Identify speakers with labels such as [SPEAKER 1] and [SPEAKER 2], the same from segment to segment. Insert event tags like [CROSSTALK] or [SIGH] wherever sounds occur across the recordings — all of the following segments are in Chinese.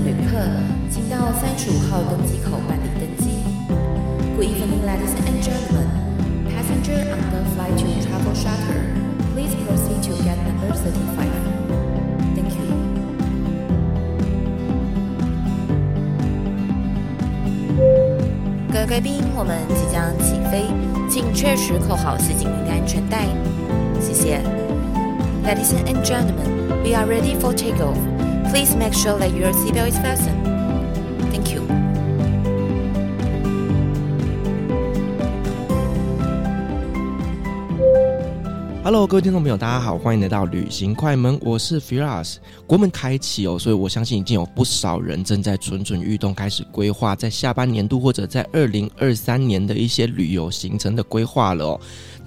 [SPEAKER 1] 旅客，请到三十五号登机口办理登机。Good evening, ladies and gentlemen. Passenger on the flight to Travel Charter, please proceed to get number thirty-five. Thank you. 各位贵宾，我们即将起飞，请确实扣好系紧您的安全带。谢谢。Ladies and gentlemen, we are ready for takeoff. Please make sure that your seatbelt is fastened. Thank you.
[SPEAKER 2] Hello，各位听众朋友，大家好，欢迎来到旅行快门，我是 Firas。国门开启哦，所以我相信已经有不少人正在蠢蠢欲动，开始规划在下半年度或者在二零二三年的一些旅游行程的规划了。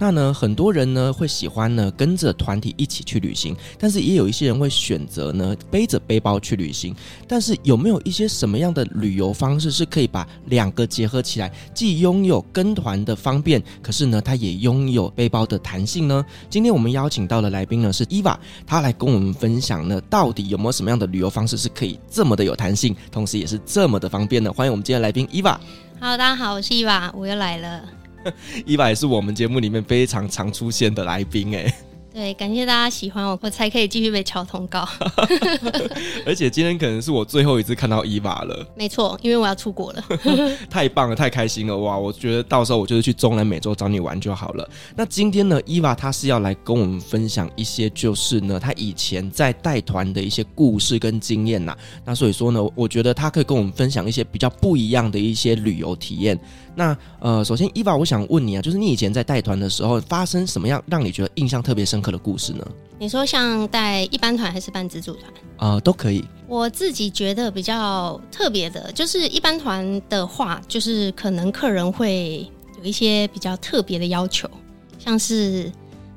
[SPEAKER 2] 那呢，很多人呢会喜欢呢跟着团体一起去旅行，但是也有一些人会选择呢背着背包去旅行。但是有没有一些什么样的旅游方式是可以把两个结合起来，既拥有跟团的方便，可是呢它也拥有背包的弹性呢？今天我们邀请到的来宾呢是 Eva，她来跟我们分享呢到底有没有什么样的旅游方式是可以这么的有弹性，同时也是这么的方便呢？欢迎我们今天来宾 Eva。
[SPEAKER 3] Hello，大家好，我是 Eva，我又来了。
[SPEAKER 2] 伊娃也是我们节目里面非常常出现的来宾哎，
[SPEAKER 3] 对，感谢大家喜欢我，我才可以继续被敲通告。[LAUGHS]
[SPEAKER 2] 而且今天可能是我最后一次看到伊娃了，
[SPEAKER 3] 没错，因为我要出国了。[LAUGHS]
[SPEAKER 2] 太棒了，太开心了哇！我觉得到时候我就是去中南美洲找你玩就好了。那今天呢，伊娃她是要来跟我们分享一些，就是呢，她以前在带团的一些故事跟经验呐。那所以说呢，我觉得她可以跟我们分享一些比较不一样的一些旅游体验。那呃，首先伊娃我想问你啊，就是你以前在带团的时候，发生什么样让你觉得印象特别深刻的故事呢？
[SPEAKER 3] 你说像带一般团还是办自助团？
[SPEAKER 2] 呃，都可以。
[SPEAKER 3] 我自己觉得比较特别的，就是一般团的话，就是可能客人会有一些比较特别的要求，像是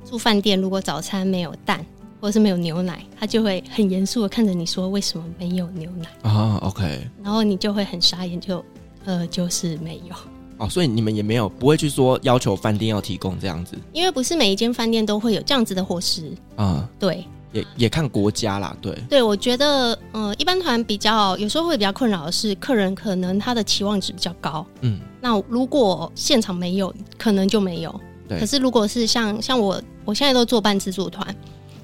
[SPEAKER 3] 住饭店，如果早餐没有蛋或者是没有牛奶，他就会很严肃的看着你说：“为什么没有牛奶？”
[SPEAKER 2] 啊，OK。
[SPEAKER 3] 然后你就会很傻眼，就呃，就是没有。
[SPEAKER 2] 哦，所以你们也没有不会去说要求饭店要提供这样子，
[SPEAKER 3] 因为不是每一间饭店都会有这样子的伙食啊。嗯、对，
[SPEAKER 2] 也也看国家啦，对。
[SPEAKER 3] 对，我觉得，呃，一般团比较有时候会比较困扰的是，客人可能他的期望值比较高。嗯，那如果现场没有，可能就没有。对。可是如果是像像我，我现在都做半自助团，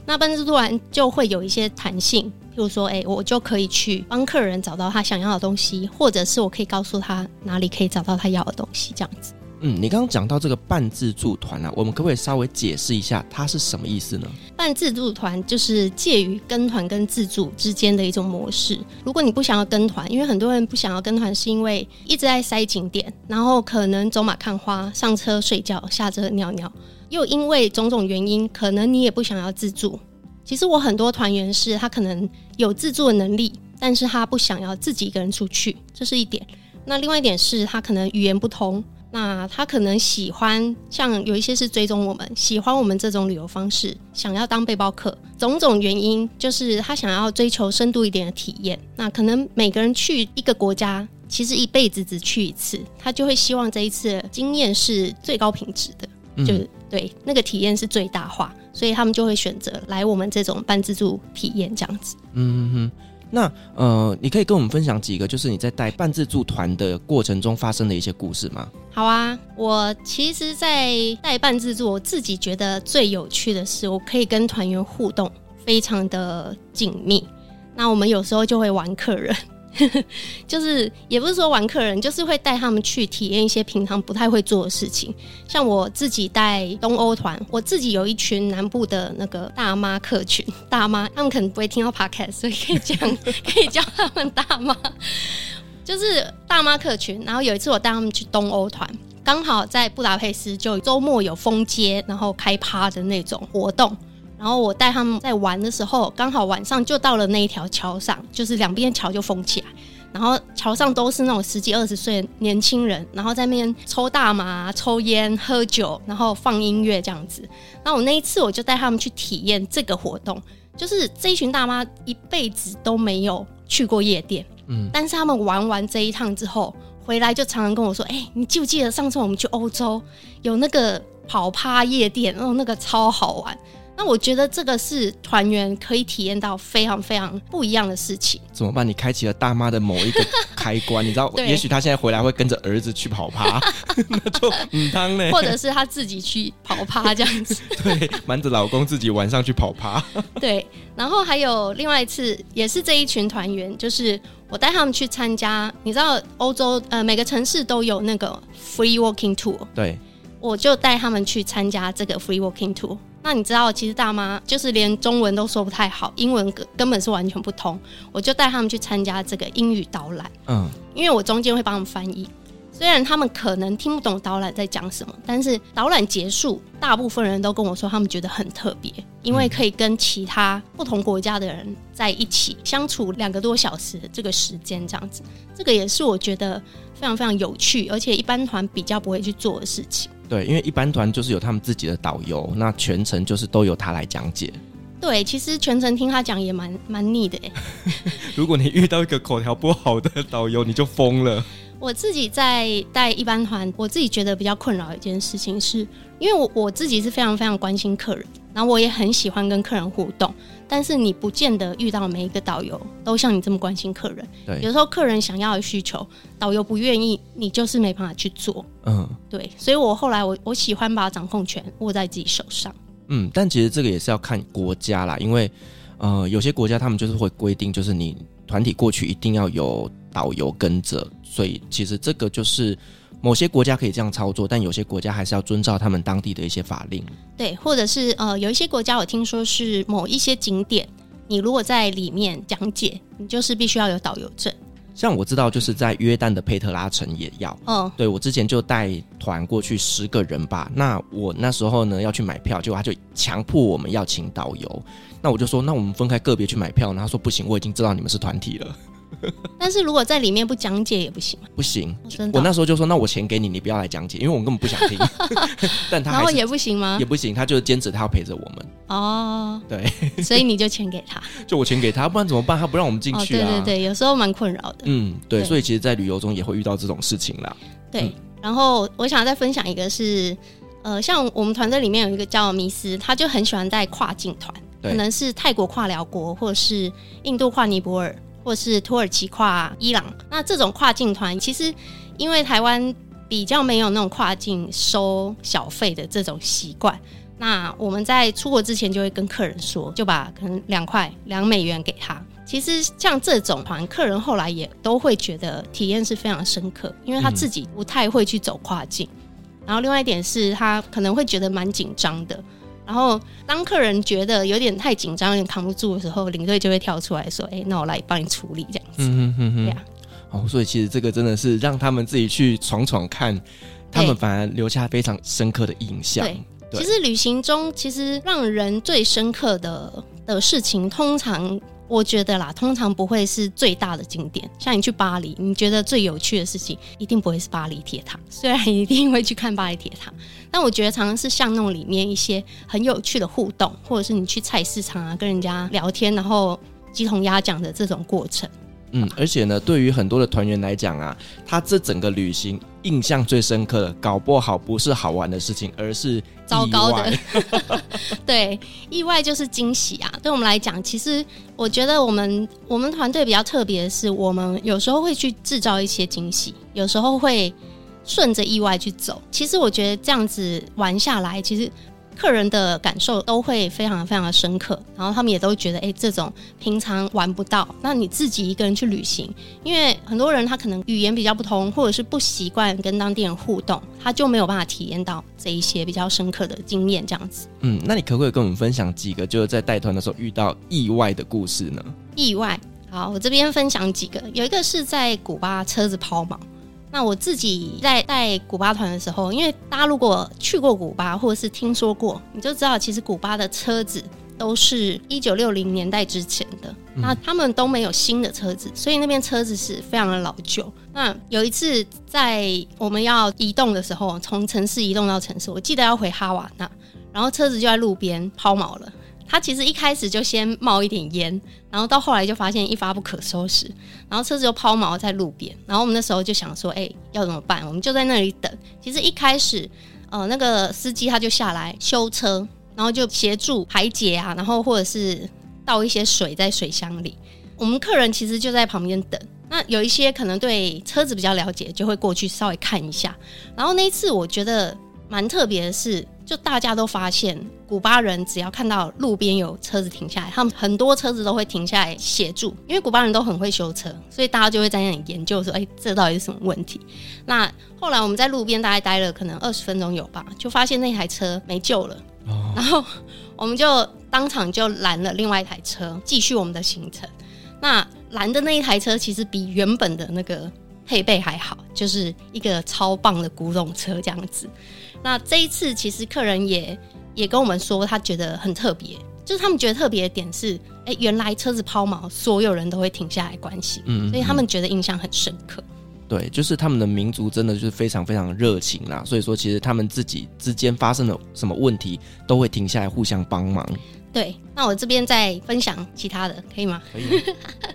[SPEAKER 3] 那半自助团就会有一些弹性。譬如说，哎、欸，我就可以去帮客人找到他想要的东西，或者是我可以告诉他哪里可以找到他要的东西，这样子。
[SPEAKER 2] 嗯，你刚刚讲到这个半自助团啊，我们可不可以稍微解释一下它是什么意思呢？
[SPEAKER 3] 半自助团就是介于跟团跟自助之间的一种模式。如果你不想要跟团，因为很多人不想要跟团，是因为一直在塞景点，然后可能走马看花，上车睡觉，下车尿尿，又因为种种原因，可能你也不想要自助。其实我很多团员是他可能有自助的能力，但是他不想要自己一个人出去，这是一点。那另外一点是他可能语言不通，那他可能喜欢像有一些是追踪我们，喜欢我们这种旅游方式，想要当背包客，种种原因就是他想要追求深度一点的体验。那可能每个人去一个国家，其实一辈子只去一次，他就会希望这一次经验是最高品质的，嗯、就对那个体验是最大化。所以他们就会选择来我们这种半自助体验这样子。
[SPEAKER 2] 嗯哼，那呃，你可以跟我们分享几个，就是你在带半自助团的过程中发生的一些故事吗？
[SPEAKER 3] 好啊，我其实，在带半自助，我自己觉得最有趣的是，我可以跟团员互动，非常的紧密。那我们有时候就会玩客人。[LAUGHS] 就是也不是说玩客人，就是会带他们去体验一些平常不太会做的事情。像我自己带东欧团，我自己有一群南部的那个大妈客群，大妈他们可能不会听到 podcast，所以可以讲，[LAUGHS] 可以叫他们大妈，就是大妈客群。然后有一次我带他们去东欧团，刚好在布达佩斯，就周末有封街，然后开趴的那种活动。然后我带他们在玩的时候，刚好晚上就到了那一条桥上，就是两边桥就封起来，然后桥上都是那种十几二十岁的年轻人，然后在那边抽大麻、抽烟、喝酒，然后放音乐这样子。那我那一次我就带他们去体验这个活动，就是这一群大妈一辈子都没有去过夜店，嗯，但是他们玩完这一趟之后回来就常常跟我说：“哎，你记不记得上次我们去欧洲有那个跑趴夜店？哦，那个超好玩。”那我觉得这个是团员可以体验到非常非常不一样的事情。
[SPEAKER 2] 怎么办？你开启了大妈的某一个 [LAUGHS] 开关，你知道？也许她现在回来会跟着儿子去跑趴，[LAUGHS] 那就嗯当呢，
[SPEAKER 3] 或者是她自己去跑趴这样子。[LAUGHS]
[SPEAKER 2] 对，瞒着老公自己晚上去跑趴。
[SPEAKER 3] 对，然后还有另外一次，也是这一群团员，就是我带他们去参加。你知道欧洲呃每个城市都有那个 free walking tour，
[SPEAKER 2] 对，
[SPEAKER 3] 我就带他们去参加这个 free walking tour。那你知道，其实大妈就是连中文都说不太好，英文根根本是完全不通。我就带他们去参加这个英语导览，嗯，因为我中间会帮他们翻译。虽然他们可能听不懂导览在讲什么，但是导览结束，大部分人都跟我说他们觉得很特别，因为可以跟其他不同国家的人在一起相处两个多小时的这个时间，这样子，这个也是我觉得非常非常有趣，而且一般团比较不会去做的事情。
[SPEAKER 2] 对，因为一般团就是有他们自己的导游，那全程就是都由他来讲解。
[SPEAKER 3] 对，其实全程听他讲也蛮蛮腻的哎。[LAUGHS]
[SPEAKER 2] 如果你遇到一个口条不好的导游，你就疯了。
[SPEAKER 3] 我自己在带一般团，我自己觉得比较困扰一件事情是，因为我我自己是非常非常关心客人，然后我也很喜欢跟客人互动，但是你不见得遇到每一个导游都像你这么关心客人。
[SPEAKER 2] 对，
[SPEAKER 3] 有时候客人想要的需求，导游不愿意，你就是没办法去做。嗯，对，所以我后来我我喜欢把掌控权握在自己手上。
[SPEAKER 2] 嗯，但其实这个也是要看国家啦，因为呃，有些国家他们就是会规定，就是你团体过去一定要有导游跟着，所以其实这个就是某些国家可以这样操作，但有些国家还是要遵照他们当地的一些法令。
[SPEAKER 3] 对，或者是呃，有一些国家我听说是某一些景点，你如果在里面讲解，你就是必须要有导游证。
[SPEAKER 2] 像我知道，就是在约旦的佩特拉城也要。
[SPEAKER 3] 嗯，
[SPEAKER 2] 对，我之前就带团过去十个人吧。那我那时候呢要去买票，结果他就强迫我们要请导游。那我就说，那我们分开个别去买票。然后他说不行，我已经知道你们是团体了。[LAUGHS]
[SPEAKER 3] 但是如果在里面不讲解也不行，
[SPEAKER 2] 不行。哦、我那时候就说，那我钱给你，你不要来讲解，因为我根本不想听。[LAUGHS] 但他然
[SPEAKER 3] 后也不行吗？
[SPEAKER 2] 也不行，他就是坚持他要陪着我们。
[SPEAKER 3] 哦，
[SPEAKER 2] 对，
[SPEAKER 3] 所以你就钱给他，[LAUGHS]
[SPEAKER 2] 就我钱给他，不然怎么办？他不让我们进去啊。
[SPEAKER 3] 哦、对对对，有时候蛮困扰的。
[SPEAKER 2] 嗯，对，对，所以其实，在旅游中也会遇到这种事情啦。
[SPEAKER 3] 对，嗯、然后我想再分享一个是，呃，像我们团队里面有一个叫米斯，他就很喜欢带跨境团，可能是泰国跨辽国，或者是印度跨尼泊尔。或是土耳其跨伊朗，那这种跨境团，其实因为台湾比较没有那种跨境收小费的这种习惯，那我们在出国之前就会跟客人说，就把可能两块两美元给他。其实像这种团，客人后来也都会觉得体验是非常深刻，因为他自己不太会去走跨境，然后另外一点是他可能会觉得蛮紧张的。然后，当客人觉得有点太紧张、有点扛不住的时候，领队就会跳出来说：“哎，那我来帮你处理这样子。”嗯哼哼哼，对呀。
[SPEAKER 2] 哦，所以其实这个真的是让他们自己去闯闯看，他们反而留下非常深刻的印象。
[SPEAKER 3] 对，对，其实旅行中其实让人最深刻的的事情，通常。我觉得啦，通常不会是最大的景点。像你去巴黎，你觉得最有趣的事情，一定不会是巴黎铁塔。虽然一定会去看巴黎铁塔，但我觉得常常是巷弄里面一些很有趣的互动，或者是你去菜市场啊，跟人家聊天，然后鸡同鸭讲的这种过程。
[SPEAKER 2] 嗯，而且呢，对于很多的团员来讲啊，他这整个旅行印象最深刻的，搞不好不是好玩的事情，而是
[SPEAKER 3] 糟糕的。[LAUGHS] 对，意外就是惊喜啊！对我们来讲，其实我觉得我们我们团队比较特别的是，我们有时候会去制造一些惊喜，有时候会顺着意外去走。其实我觉得这样子玩下来，其实。客人的感受都会非常非常的深刻，然后他们也都觉得，哎，这种平常玩不到。那你自己一个人去旅行，因为很多人他可能语言比较不通，或者是不习惯跟当地人互动，他就没有办法体验到这一些比较深刻的经验。这样子，
[SPEAKER 2] 嗯，那你可不可以跟我们分享几个，就是在带团的时候遇到意外的故事呢？
[SPEAKER 3] 意外，好，我这边分享几个，有一个是在古巴车子抛锚。那我自己在带古巴团的时候，因为大家如果去过古巴或者是听说过，你就知道其实古巴的车子都是一九六零年代之前的，那他们都没有新的车子，所以那边车子是非常的老旧。那有一次在我们要移动的时候，从城市移动到城市，我记得要回哈瓦那，然后车子就在路边抛锚了。他其实一开始就先冒一点烟，然后到后来就发现一发不可收拾，然后车子就抛锚在路边。然后我们那时候就想说，哎，要怎么办？我们就在那里等。其实一开始，呃，那个司机他就下来修车，然后就协助排解啊，然后或者是倒一些水在水箱里。我们客人其实就在旁边等。那有一些可能对车子比较了解，就会过去稍微看一下。然后那一次我觉得蛮特别的是，就大家都发现，古巴人只要看到路边有车子停下来，他们很多车子都会停下来协助，因为古巴人都很会修车，所以大家就会在那里研究说，哎，这到底是什么问题？那后来我们在路边大概待了可能二十分钟有吧，就发现那台车没救了，然后我们就当场就拦了另外一台车，继续我们的行程。那拦的那一台车其实比原本的那个配备还好，就是一个超棒的古董车这样子。那这一次其实客人也也跟我们说，他觉得很特别，就是他们觉得特别的点是，哎、欸，原来车子抛锚，所有人都会停下来关心，嗯，嗯，所以他们觉得印象很深刻。
[SPEAKER 2] 对，就是他们的民族真的就是非常非常热情啦，所以说其实他们自己之间发生了什么问题，都会停下来互相帮忙。
[SPEAKER 3] 对，那我这边再分享其他的，可以吗？可以。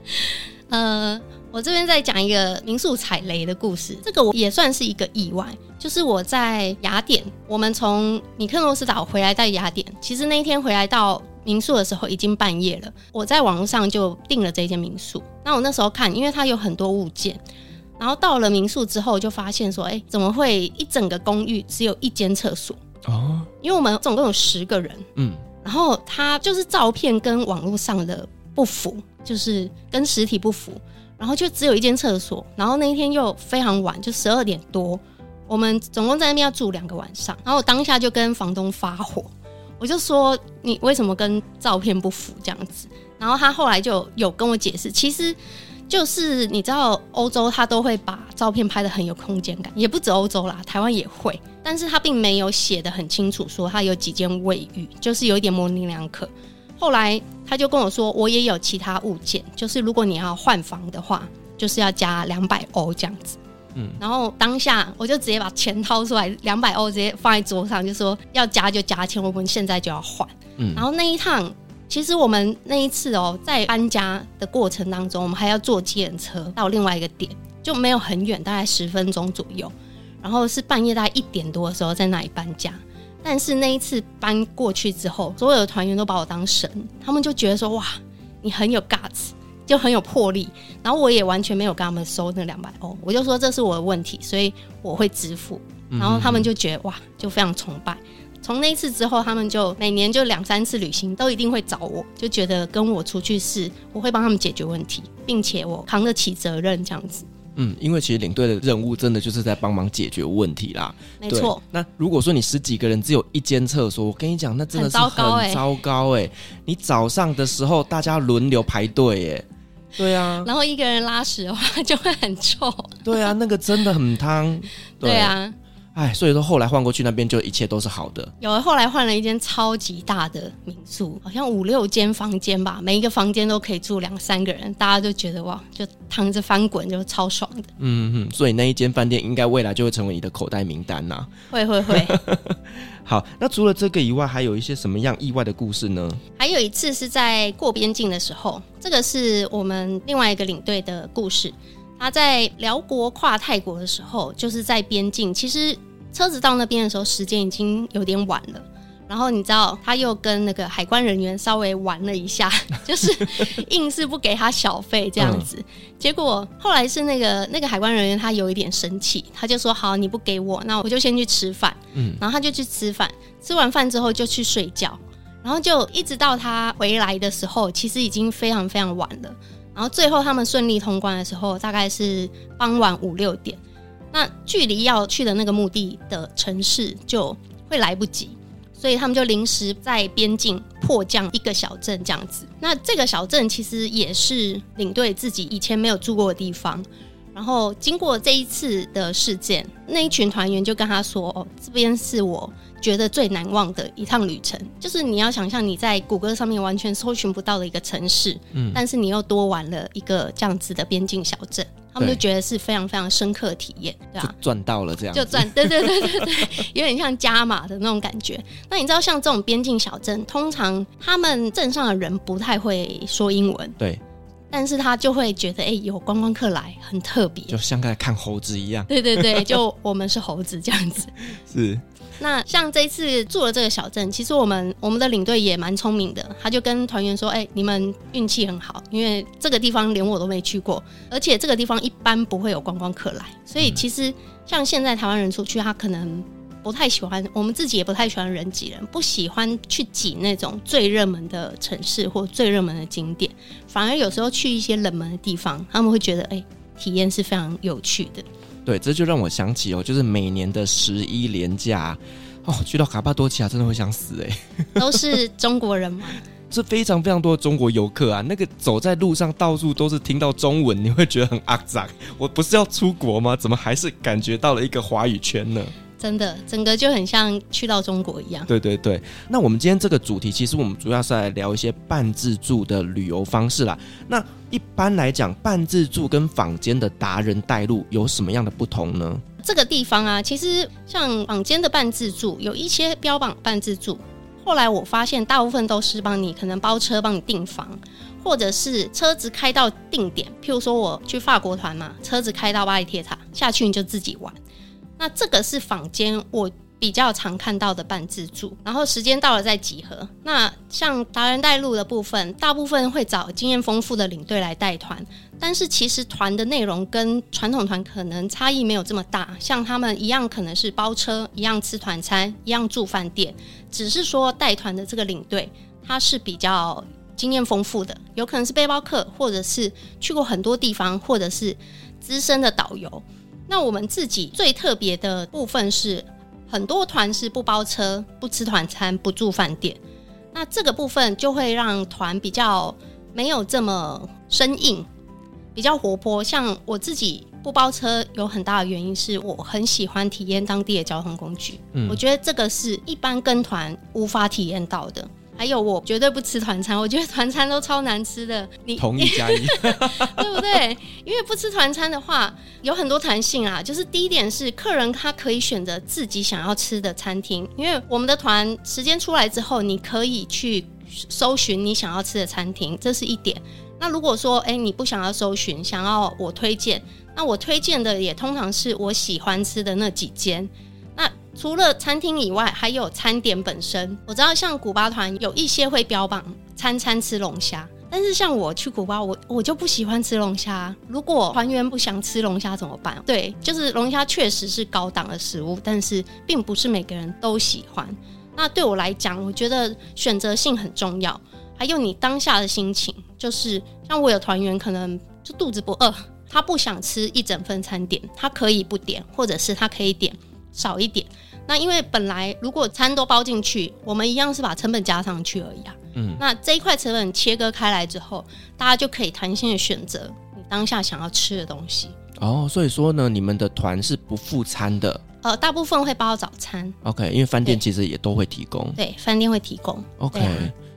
[SPEAKER 3] [LAUGHS] 呃，我这边再讲一个民宿踩雷的故事，这个我也算是一个意外。就是我在雅典，我们从米克诺斯岛回来在雅典，其实那一天回来到民宿的时候已经半夜了。我在网络上就订了这间民宿。那我那时候看，因为它有很多物件，然后到了民宿之后就发现说，哎，怎么会一整个公寓只有一间厕所？哦，因为我们总共有十个人，嗯。然后他就是照片跟网络上的不符，就是跟实体不符，然后就只有一间厕所。然后那一天又非常晚，就十二点多，我们总共在那边要住两个晚上。然后我当下就跟房东发火，我就说，你为什么跟照片不符这样子？然后他后来就有跟我解释，其实。就是你知道，欧洲他都会把照片拍得很有空间感，也不止欧洲啦，台湾也会，但是他并没有写得很清楚，说他有几间卫浴，就是有一点模棱两可。后来他就跟我说，我也有其他物件，就是如果你要换房的话，就是要加两百欧这样子。嗯，然后当下我就直接把钱掏出来，两百欧直接放在桌上，就说要加就加钱，我们现在就要换。嗯，然后那一趟。其实我们那一次哦，在搬家的过程当中，我们还要坐计程车到另外一个点，就没有很远，大概十分钟左右。然后是半夜大概一点多的时候在那里搬家。但是那一次搬过去之后，所有的团员都把我当神，他们就觉得说哇，你很有 guts，就很有魄力。然后我也完全没有跟他们收那两百欧，我就说这是我的问题，所以我会支付。然后他们就觉得哇，就非常崇拜。从那一次之后，他们就每年就两三次旅行都一定会找我，就觉得跟我出去是我会帮他们解决问题，并且我扛得起责任这样子。
[SPEAKER 2] 嗯，因为其实领队的任务真的就是在帮忙解决问题啦。
[SPEAKER 3] 没错。
[SPEAKER 2] 那如果说你十几个人只有一间厕所，我跟你讲，那真的是很糟糕哎、欸。你早上的时候大家轮流排队哎，对啊。
[SPEAKER 3] 然后一个人拉屎的话就会很臭。
[SPEAKER 2] 对啊，那个真的很烫。
[SPEAKER 3] 对啊。
[SPEAKER 2] 哎，所以说后来换过去那边就一切都是好的。
[SPEAKER 3] 有，后来换了一间超级大的民宿，好像五六间房间吧，每一个房间都可以住两三个人，大家就觉得哇，就躺着翻滚就超爽的。
[SPEAKER 2] 嗯嗯，所以那一间饭店应该未来就会成为你的口袋名单呐、啊。
[SPEAKER 3] 会会会。[LAUGHS]
[SPEAKER 2] 好，那除了这个以外，还有一些什么样意外的故事呢？
[SPEAKER 3] 还有一次是在过边境的时候，这个是我们另外一个领队的故事。他在辽国跨泰国的时候，就是在边境。其实车子到那边的时候，时间已经有点晚了。然后你知道，他又跟那个海关人员稍微玩了一下，[LAUGHS] 就是硬是不给他小费这样子。结果后来是那个那个海关人员他有一点生气，他就说：“好，你不给我，那我就先去吃饭。”嗯，然后他就去吃饭，吃完饭之后就去睡觉，然后就一直到他回来的时候，其实已经非常非常晚了。然后最后他们顺利通关的时候，大概是傍晚五六点。那距离要去的那个目的的城市就会来不及，所以他们就临时在边境迫降一个小镇这样子。那这个小镇其实也是领队自己以前没有住过的地方。然后经过这一次的事件，那一群团员就跟他说：“哦，这边是我。”觉得最难忘的一趟旅程，就是你要想象你在谷歌上面完全搜寻不到的一个城市，嗯，但是你又多玩了一个这样子的边境小镇，他们就觉得是非常非常深刻的体验，对吧？
[SPEAKER 2] 赚到了这样，
[SPEAKER 3] 就赚，[LAUGHS] 对对对对对，有点像加码的那种感觉。那你知道，像这种边境小镇，通常他们镇上的人不太会说英文，
[SPEAKER 2] 对，
[SPEAKER 3] 但是他就会觉得，哎、欸，有观光客来很特别，
[SPEAKER 2] 就像在看猴子一样，[LAUGHS]
[SPEAKER 3] 对对对，就我们是猴子这样子，
[SPEAKER 2] 是。
[SPEAKER 3] 那像这一次住了这个小镇，其实我们我们的领队也蛮聪明的，他就跟团员说：“哎、欸，你们运气很好，因为这个地方连我都没去过，而且这个地方一般不会有观光客来，所以其实像现在台湾人出去，他可能不太喜欢，我们自己也不太喜欢人挤人，不喜欢去挤那种最热门的城市或最热门的景点，反而有时候去一些冷门的地方，他们会觉得哎、欸，体验是非常有趣的。”
[SPEAKER 2] 对，这就让我想起哦，就是每年的十一连假哦，去到卡帕多奇亚真的会想死哎。[LAUGHS]
[SPEAKER 3] 都是中国人吗？[LAUGHS]
[SPEAKER 2] 是非常非常多的中国游客啊，那个走在路上到处都是听到中文，你会觉得很肮脏。我不是要出国吗？怎么还是感觉到了一个华语圈呢？
[SPEAKER 3] 真的，整个就很像去到中国一样。
[SPEAKER 2] 对对对，那我们今天这个主题，其实我们主要是来聊一些半自助的旅游方式啦。那一般来讲，半自助跟坊间的达人带路有什么样的不同呢？
[SPEAKER 3] 这个地方啊，其实像坊间的半自助，有一些标榜半自助，后来我发现大部分都是帮你可能包车、帮你订房，或者是车子开到定点，譬如说我去法国团嘛，车子开到巴黎铁塔下去，你就自己玩。那这个是坊间我比较常看到的半自助，然后时间到了再集合。那像达人带路的部分，大部分会找经验丰富的领队来带团，但是其实团的内容跟传统团可能差异没有这么大。像他们一样可能是包车，一样吃团餐，一样住饭店，只是说带团的这个领队他是比较经验丰富的，有可能是背包客，或者是去过很多地方，或者是资深的导游。那我们自己最特别的部分是，很多团是不包车、不吃团餐、不住饭店。那这个部分就会让团比较没有这么生硬，比较活泼。像我自己不包车，有很大的原因是我很喜欢体验当地的交通工具。嗯，我觉得这个是一般跟团无法体验到的。还有，我绝对不吃团餐，[LAUGHS] 我觉得团餐都超难吃的。你
[SPEAKER 2] 同意加一 [LAUGHS] [LAUGHS]
[SPEAKER 3] 对不对？因为不吃团餐的话，有很多弹性啊。就是第一点是，客人他可以选择自己想要吃的餐厅，因为我们的团时间出来之后，你可以去搜寻你想要吃的餐厅，这是一点。那如果说，哎，你不想要搜寻，想要我推荐，那我推荐的也通常是我喜欢吃的那几间。除了餐厅以外，还有餐点本身。我知道像古巴团有一些会标榜餐餐吃龙虾，但是像我去古巴，我我就不喜欢吃龙虾。如果团员不想吃龙虾怎么办？对，就是龙虾确实是高档的食物，但是并不是每个人都喜欢。那对我来讲，我觉得选择性很重要，还有你当下的心情。就是像我有团员可能就肚子不饿，他不想吃一整份餐点，他可以不点，或者是他可以点少一点。那因为本来如果餐都包进去，我们一样是把成本加上去而已啊。嗯，那这一块成本切割开来之后，大家就可以弹性的选择你当下想要吃的东西。
[SPEAKER 2] 哦，所以说呢，你们的团是不付餐的？
[SPEAKER 3] 呃，大部分会包早餐。
[SPEAKER 2] OK，因为饭店其实也都会提供。
[SPEAKER 3] 对，饭店会提供。
[SPEAKER 2] OK，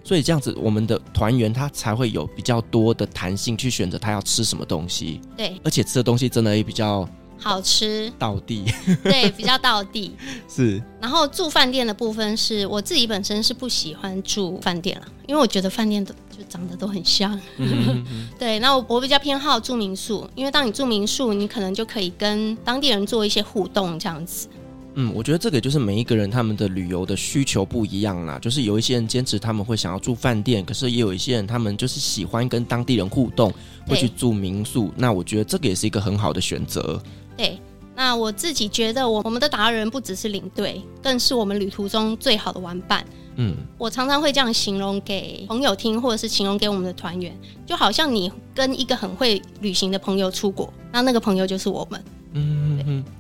[SPEAKER 2] 所以这样子，我们的团员他才会有比较多的弹性去选择他要吃什么东西。
[SPEAKER 3] 对，
[SPEAKER 2] 而且吃的东西真的也比较。
[SPEAKER 3] 好吃，
[SPEAKER 2] 道地，
[SPEAKER 3] 对，比较道地 [LAUGHS]
[SPEAKER 2] 是。
[SPEAKER 3] 然后住饭店的部分是我自己本身是不喜欢住饭店了，因为我觉得饭店都就长得都很像。嗯、[LAUGHS] 对，那我我比较偏好住民宿，因为当你住民宿，你可能就可以跟当地人做一些互动，这样子。
[SPEAKER 2] 嗯，我觉得这个就是每一个人他们的旅游的需求不一样啦。就是有一些人坚持他们会想要住饭店，可是也有一些人他们就是喜欢跟当地人互动，会去住民宿。那我觉得这个也是一个很好的选择。
[SPEAKER 3] 对，那我自己觉得，我我们的达人不只是领队，更是我们旅途中最好的玩伴。嗯，我常常会这样形容给朋友听，或者是形容给我们的团员，就好像你跟一个很会旅行的朋友出国，那那个朋友就是我
[SPEAKER 2] 们。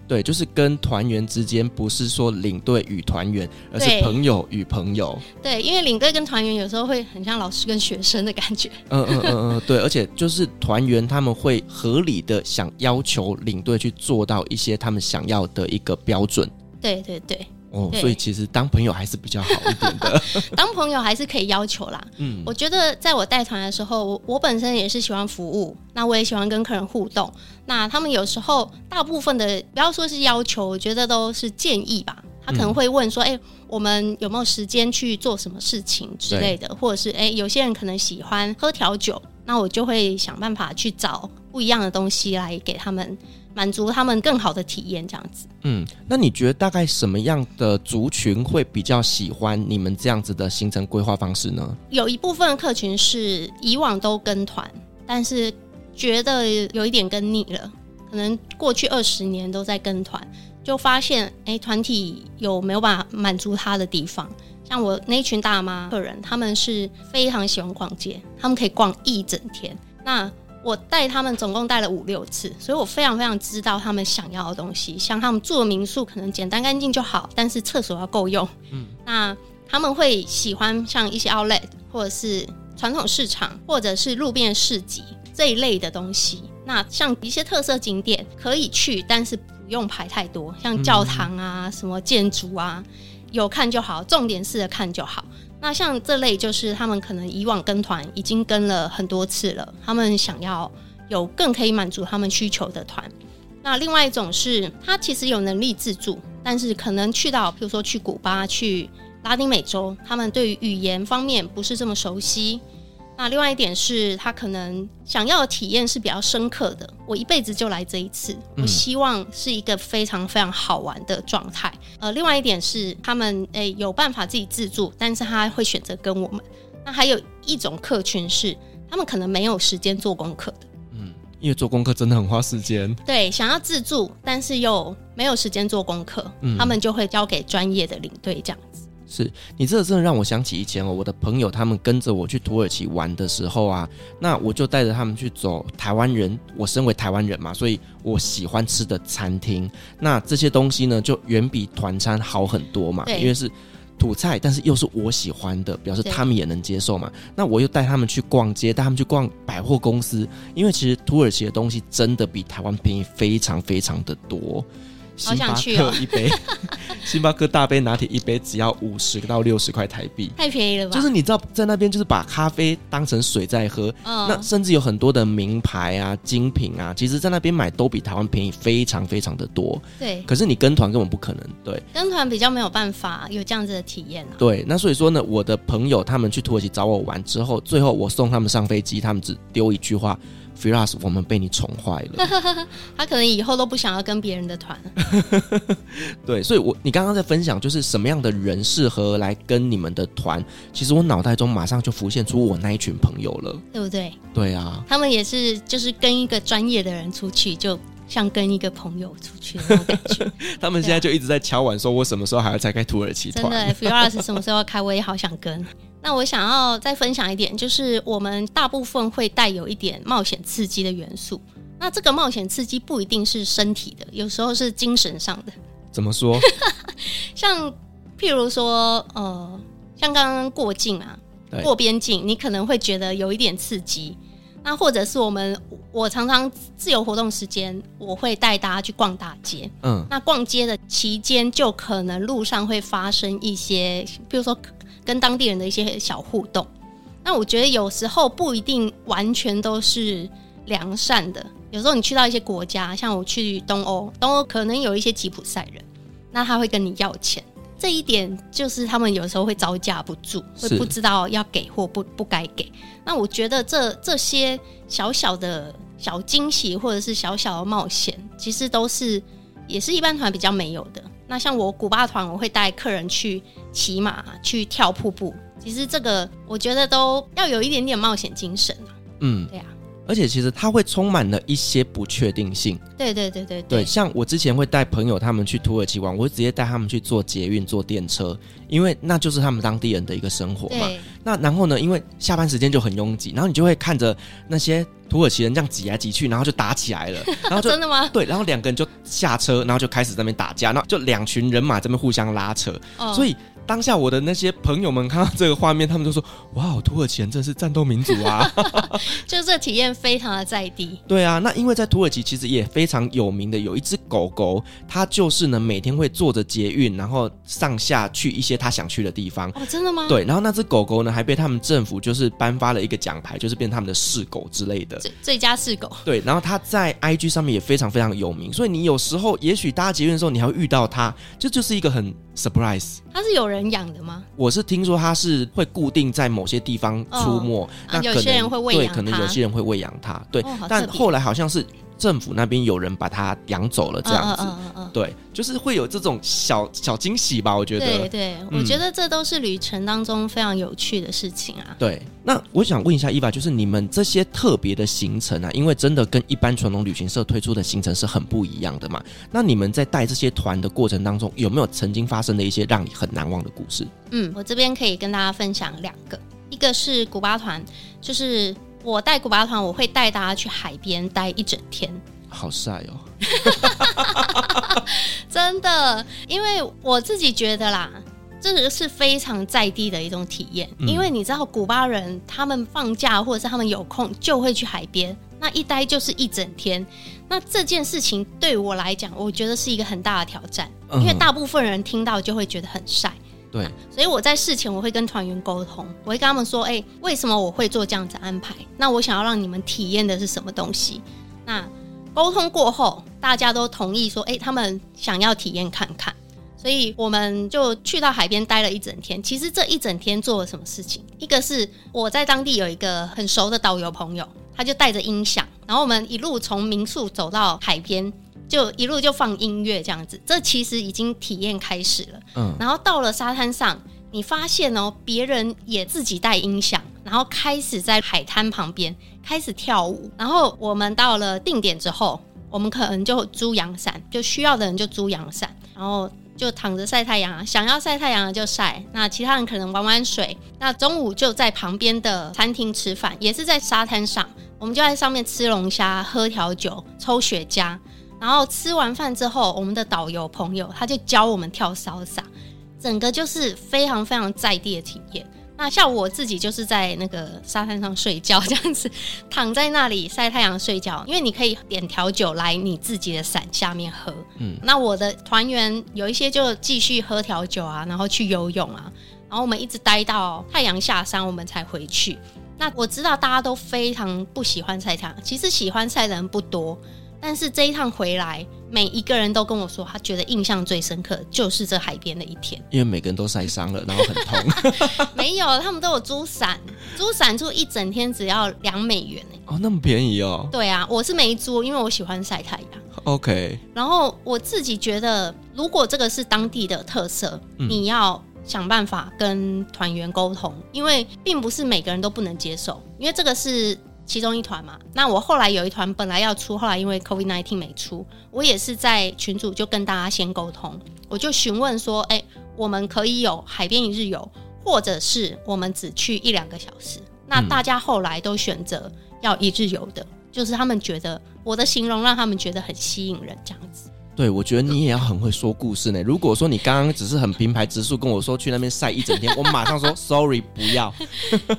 [SPEAKER 2] 对，就是跟团员之间不是说领队与团员，而是朋友与朋友。
[SPEAKER 3] 对，因为领队跟团员有时候会很像老师跟学生的感觉。
[SPEAKER 2] 嗯嗯嗯嗯，对，而且就是团员他们会合理的想要求领队去做到一些他们想要的一个标准。
[SPEAKER 3] 对对对。
[SPEAKER 2] 哦，所以其实当朋友还是比较好一点的。[LAUGHS]
[SPEAKER 3] 当朋友还是可以要求啦。嗯，我觉得在我带团的时候，我我本身也是喜欢服务，那我也喜欢跟客人互动。那他们有时候大部分的不要说是要求，我觉得都是建议吧。他可能会问说：“哎、嗯欸，我们有没有时间去做什么事情之类的？”或者是“哎、欸，有些人可能喜欢喝调酒，那我就会想办法去找不一样的东西来给他们满足他们更好的体验，这样子。
[SPEAKER 2] 嗯，那你觉得大概什么样的族群会比较喜欢你们这样子的行程规划方式呢？
[SPEAKER 3] 有一部分客群是以往都跟团，但是觉得有一点跟腻了，可能过去二十年都在跟团，就发现哎，团体有没有办法满足他的地方？像我那群大妈客人，他们是非常喜欢逛街，他们可以逛一整天。那我带他们总共带了五六次，所以我非常非常知道他们想要的东西。像他们住的民宿，可能简单干净就好，但是厕所要够用。嗯，[LAUGHS] 那他们会喜欢像一些 outlet，或者是传统市场，或者是路边市集这一类的东西。那像一些特色景点可以去，但是不用排太多，像教堂啊、嗯、什么建筑啊，有看就好，重点是的看就好。那像这类就是他们可能以往跟团已经跟了很多次了，他们想要有更可以满足他们需求的团。那另外一种是他其实有能力自助，但是可能去到比如说去古巴、去拉丁美洲，他们对于语言方面不是这么熟悉。那另外一点是他可能想要的体验是比较深刻的，我一辈子就来这一次，我希望是一个非常非常好玩的状态。呃，另外一点是他们诶、欸、有办法自己自助，但是他会选择跟我们。那还有一种客群是他们可能没有时间做功课的，
[SPEAKER 2] 嗯，因为做功课真的很花时间。
[SPEAKER 3] 对，想要自助，但是又没有时间做功课，嗯，他们就会交给专业的领队这样子。
[SPEAKER 2] 是你这个真的让我想起以前哦，我的朋友他们跟着我去土耳其玩的时候啊，那我就带着他们去走台湾人，我身为台湾人嘛，所以我喜欢吃的餐厅，那这些东西呢就远比团餐好很多嘛，因为是土菜，但是又是我喜欢的，表示他们也能接受嘛。那我又带他们去逛街，带他们去逛百货公司，因为其实土耳其的东西真的比台湾便宜非常非常的多。星巴克一杯，[LAUGHS] 星巴克大杯拿铁一杯只要五十到六十块台币，
[SPEAKER 3] 太便宜了吧？
[SPEAKER 2] 就是你知道，在那边就是把咖啡当成水在喝，嗯，那甚至有很多的名牌啊、精品啊，其实在那边买都比台湾便宜非常非常的多。
[SPEAKER 3] 对，
[SPEAKER 2] 可是你跟团根本不可能，对，
[SPEAKER 3] 跟团比较没有办法有这样子的体验啊。
[SPEAKER 2] 对，那所以说呢，我的朋友他们去土耳其找我玩之后，最后我送他们上飞机，他们只丢一句话。Firas，我们被你宠坏了。[LAUGHS]
[SPEAKER 3] 他可能以后都不想要跟别人的团。[LAUGHS]
[SPEAKER 2] 对，所以我，我你刚刚在分享，就是什么样的人适合来跟你们的团？其实我脑袋中马上就浮现出我那一群朋友了，
[SPEAKER 3] 对不对？
[SPEAKER 2] 对啊，
[SPEAKER 3] 他们也是，就是跟一个专业的人出去，就像跟一个朋友出去的那种感觉。[LAUGHS]
[SPEAKER 2] 他们现在就一直在敲碗，说我什么时候还要再开土耳其团？[LAUGHS]
[SPEAKER 3] 真的，Firas 什么时候要开？我也好想跟。那我想要再分享一点，就是我们大部分会带有一点冒险刺激的元素。那这个冒险刺激不一定是身体的，有时候是精神上的。
[SPEAKER 2] 怎么说？[LAUGHS]
[SPEAKER 3] 像譬如说，呃，像刚刚过境啊，过边境，你可能会觉得有一点刺激。那或者是我们，我常常自由活动时间，我会带大家去逛大街。嗯，那逛街的期间，就可能路上会发生一些，比如说。跟当地人的一些小互动，那我觉得有时候不一定完全都是良善的。有时候你去到一些国家，像我去东欧，东欧可能有一些吉普赛人，那他会跟你要钱，这一点就是他们有时候会招架不住，会不知道要给或不不该给。那我觉得这这些小小的小惊喜或者是小小的冒险，其实都是也是一般团比较没有的。那像我古巴团，我会带客人去骑马、去跳瀑布。其实这个我觉得都要有一点点冒险精神。嗯，对啊。
[SPEAKER 2] 而且其实它会充满了一些不确定性。
[SPEAKER 3] 对对对对
[SPEAKER 2] 对。像我之前会带朋友他们去土耳其玩，我会直接带他们去坐捷运、坐电车，因为那就是他们当地人的一个生活嘛。那然后呢，因为下班时间就很拥挤，然后你就会看着那些土耳其人这样挤来挤去，然后就打起来了。[LAUGHS] 然后就
[SPEAKER 3] 真的吗？
[SPEAKER 2] 对，然后两个人就下车，然后就开始在那边打架，然后就两群人马在那边互相拉扯，哦、所以。当下我的那些朋友们看到这个画面，他们就说：“哇，土耳其人真是战斗民族啊！” [LAUGHS]
[SPEAKER 3] 就这体验非常的在地。
[SPEAKER 2] 对啊，那因为在土耳其其实也非常有名的有一只狗狗，它就是呢每天会坐着捷运，然后上下去一些它想去的地方。
[SPEAKER 3] 哦，真的吗？
[SPEAKER 2] 对，然后那只狗狗呢还被他们政府就是颁发了一个奖牌，就是变他们的试狗之类的。
[SPEAKER 3] 最最佳试狗。
[SPEAKER 2] 对，然后它在 IG 上面也非常非常有名，所以你有时候也许搭捷运的时候你还会遇到它，这就，就是一个很 surprise。
[SPEAKER 3] 它是有人养的吗？
[SPEAKER 2] 我是听说它是会固定在某些地方出没，
[SPEAKER 3] 哦、那可能有些人会喂养它，
[SPEAKER 2] 对，可能有些人会喂养它，对。哦、但后来好像是政府那边有人把它养走了，这样子。
[SPEAKER 3] 嗯嗯嗯、
[SPEAKER 2] 对，就是会有这种小小惊喜吧？我觉得。
[SPEAKER 3] 对对，我觉得这都是旅程当中非常有趣的事情啊。
[SPEAKER 2] 对，那我想问一下伊娃，就是你们这些特别的行程啊，因为真的跟一般传统旅行社推出的行程是很不一样的嘛。那你们在带这些团的过程当中，有没有曾经发生的一些让你很难忘的故事？
[SPEAKER 3] 嗯，我这边可以跟大家分享两个，一个是古巴团，就是。我带古巴团，我会带大家去海边待一整天，
[SPEAKER 2] 好晒哦！[LAUGHS]
[SPEAKER 3] 真的，因为我自己觉得啦，这个是非常在地的一种体验。嗯、因为你知道，古巴人他们放假或者是他们有空就会去海边，那一待就是一整天。那这件事情对我来讲，我觉得是一个很大的挑战，嗯、因为大部分人听到就会觉得很晒。
[SPEAKER 2] 对，
[SPEAKER 3] 所以我在事前我会跟团员沟通，我会跟他们说，哎、为什么我会做这样子安排？那我想要让你们体验的是什么东西？那沟通过后，大家都同意说，哎、他们想要体验看看，所以我们就去到海边待了一整天。其实这一整天做了什么事情？一个是我在当地有一个很熟的导游朋友，他就带着音响，然后我们一路从民宿走到海边。就一路就放音乐这样子，这其实已经体验开始了。嗯，然后到了沙滩上，你发现哦，别人也自己带音响，然后开始在海滩旁边开始跳舞。然后我们到了定点之后，我们可能就租阳伞，就需要的人就租阳伞，然后就躺着晒太阳，想要晒太阳的就晒。那其他人可能玩玩水。那中午就在旁边的餐厅吃饭，也是在沙滩上，我们就在上面吃龙虾、喝调酒、抽雪茄。然后吃完饭之后，我们的导游朋友他就教我们跳 Salsa，整个就是非常非常在地的体验。那像我自己就是在那个沙滩上睡觉，这样子 [LAUGHS] 躺在那里晒太阳睡觉，因为你可以点调酒来你自己的伞下面喝。嗯，那我的团员有一些就继续喝调酒啊，然后去游泳啊，然后我们一直待到太阳下山，我们才回去。那我知道大家都非常不喜欢晒太阳，其实喜欢晒的人不多。但是这一趟回来，每一个人都跟我说，他觉得印象最深刻就是这海边的一天，
[SPEAKER 2] 因为每个人都晒伤了，然后很痛。[LAUGHS]
[SPEAKER 3] 没有，他们都有租伞，租伞租一整天只要两美元
[SPEAKER 2] 哦，那么便宜哦。
[SPEAKER 3] 对啊，我是没租，因为我喜欢晒太阳。
[SPEAKER 2] OK。
[SPEAKER 3] 然后我自己觉得，如果这个是当地的特色，嗯、你要想办法跟团员沟通，因为并不是每个人都不能接受，因为这个是。其中一团嘛，那我后来有一团本来要出，后来因为 COVID-19 没出，我也是在群组就跟大家先沟通，我就询问说，哎、欸，我们可以有海边一日游，或者是我们只去一两个小时？那大家后来都选择要一日游的，就是他们觉得我的形容让他们觉得很吸引人，这样子。
[SPEAKER 2] 对，我觉得你也要很会说故事呢。如果说你刚刚只是很平白直述跟我说去那边晒一整天，我马上说 sorry，不要。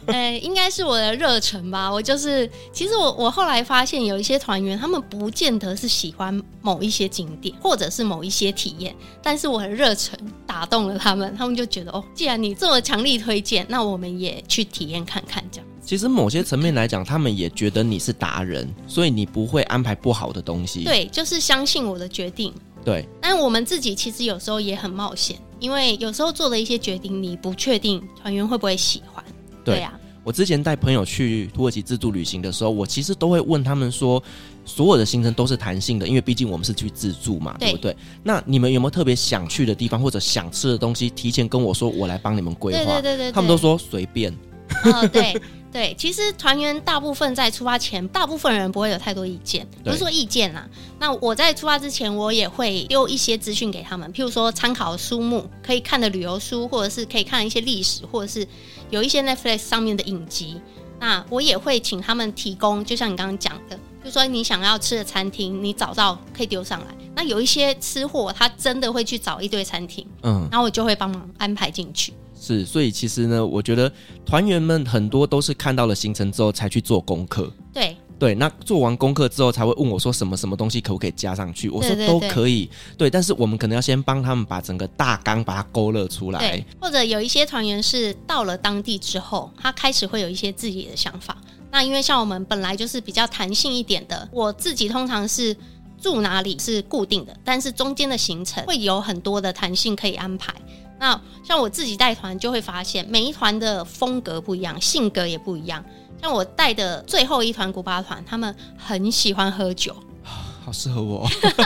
[SPEAKER 3] 哎、欸，应该是我的热忱吧。我就是，其实我我后来发现有一些团员，他们不见得是喜欢某一些景点或者是某一些体验，但是我的热忱打动了他们，他们就觉得哦，既然你这么强力推荐，那我们也去体验看看这样。
[SPEAKER 2] 其实某些层面来讲，他们也觉得你是达人，所以你不会安排不好的东西。
[SPEAKER 3] 对，就是相信我的决定。
[SPEAKER 2] 对，
[SPEAKER 3] 但我们自己其实有时候也很冒险，因为有时候做的一些决定，你不确定团员会不会喜欢。对呀，啊，
[SPEAKER 2] 我之前带朋友去土耳其自助旅行的时候，我其实都会问他们说，所有的行程都是弹性的，因为毕竟我们是去自助嘛，对，对不对？那你们有没有特别想去的地方或者想吃的东西，提前跟我说，我来帮你们规划。对对对对对，他们都说随便。
[SPEAKER 3] 哦，对。[LAUGHS] 对，其实团员大部分在出发前，大部分人不会有太多意见，不是说意见啦。那我在出发之前，我也会丢一些资讯给他们，譬如说参考书目，可以看的旅游书，或者是可以看一些历史，或者是有一些 Netflix 上面的影集。那我也会请他们提供，就像你刚刚讲的，就说你想要吃的餐厅，你找到可以丢上来。那有一些吃货，他真的会去找一堆餐厅，嗯，然后我就会帮忙安排进去。
[SPEAKER 2] 是，所以其实呢，我觉得团员们很多都是看到了行程之后才去做功课。
[SPEAKER 3] 对
[SPEAKER 2] 对，那做完功课之后才会问我说什么什么东西可不可以加上去？我说都可以。对，对，对，对，但是我们可能要先帮他们把整个大纲把它勾勒出来。
[SPEAKER 3] 对，或者有一些团员是到了当地之后，他开始会有一些自己的想法。那因为像我们本来就是比较弹性一点的，我自己通常是住哪里是固定的，但是中间的行程会有很多的弹性可以安排。那像我自己带团就会发现，每一团的风格不一样，性格也不一样。像我带的最后一团古巴团，他们很喜欢喝酒，[SIGHS]
[SPEAKER 2] 好适合我。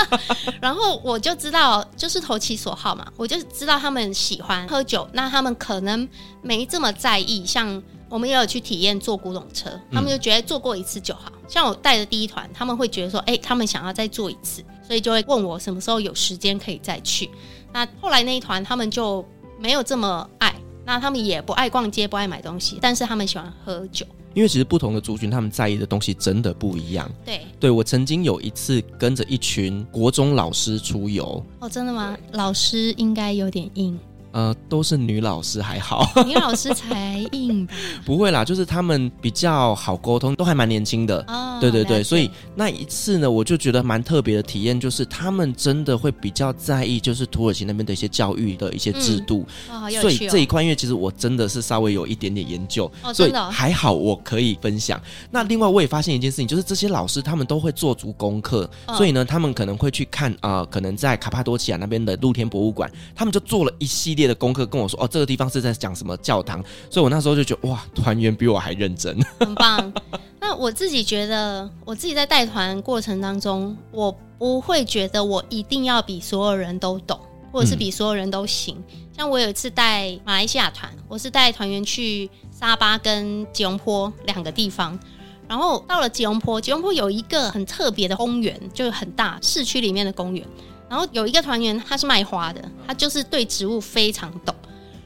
[SPEAKER 2] [LAUGHS]
[SPEAKER 3] 然后我就知道，就是投其所好嘛，我就知道他们喜欢喝酒，那他们可能没这么在意。像我们也有去体验坐古董车，他们就觉得坐过一次就好。嗯、像我带的第一团，他们会觉得说，哎、欸，他们想要再坐一次，所以就会问我什么时候有时间可以再去。那后来那一团他们就没有这么爱，那他们也不爱逛街，不爱买东西，但是他们喜欢喝酒。
[SPEAKER 2] 因为其实不同的族群，他们在意的东西真的不一样。
[SPEAKER 3] 对，
[SPEAKER 2] 对我曾经有一次跟着一群国中老师出游。
[SPEAKER 3] 哦，真的吗？老师应该有点硬。
[SPEAKER 2] 呃，都是女老师还好，[LAUGHS]
[SPEAKER 3] 女老师才硬吧？[LAUGHS]
[SPEAKER 2] 不会啦，就是他们比较好沟通，都还蛮年轻的。哦，对对对，所以那一次呢，我就觉得蛮特别的体验，就是他们真的会比较在意，就是土耳其那边的一些教育的一些制度。
[SPEAKER 3] 嗯哦哦、
[SPEAKER 2] 所以这一块，因为其实我真的是稍微有一点点研究，
[SPEAKER 3] 哦、
[SPEAKER 2] 所以还好我可以分享。那另外我也发现一件事情，就是这些老师他们都会做足功课，哦、所以呢，他们可能会去看啊、呃，可能在卡帕多奇亚那边的露天博物馆，他们就做了一系列的功课跟我说。哦，这个地方是在讲什么教堂？所以我那时候就觉得哇，团员比我还认真，[LAUGHS]
[SPEAKER 3] 很棒。那我自己觉得，我自己在带团过程当中，我不会觉得我一定要比所有人都懂，或者是比所有人都行。嗯、像我有一次带马来西亚团，我是带团员去沙巴跟吉隆坡两个地方，然后到了吉隆坡，吉隆坡有一个很特别的公园，就是很大市区里面的公园。然后有一个团员他是卖花的，他就是对植物非常懂。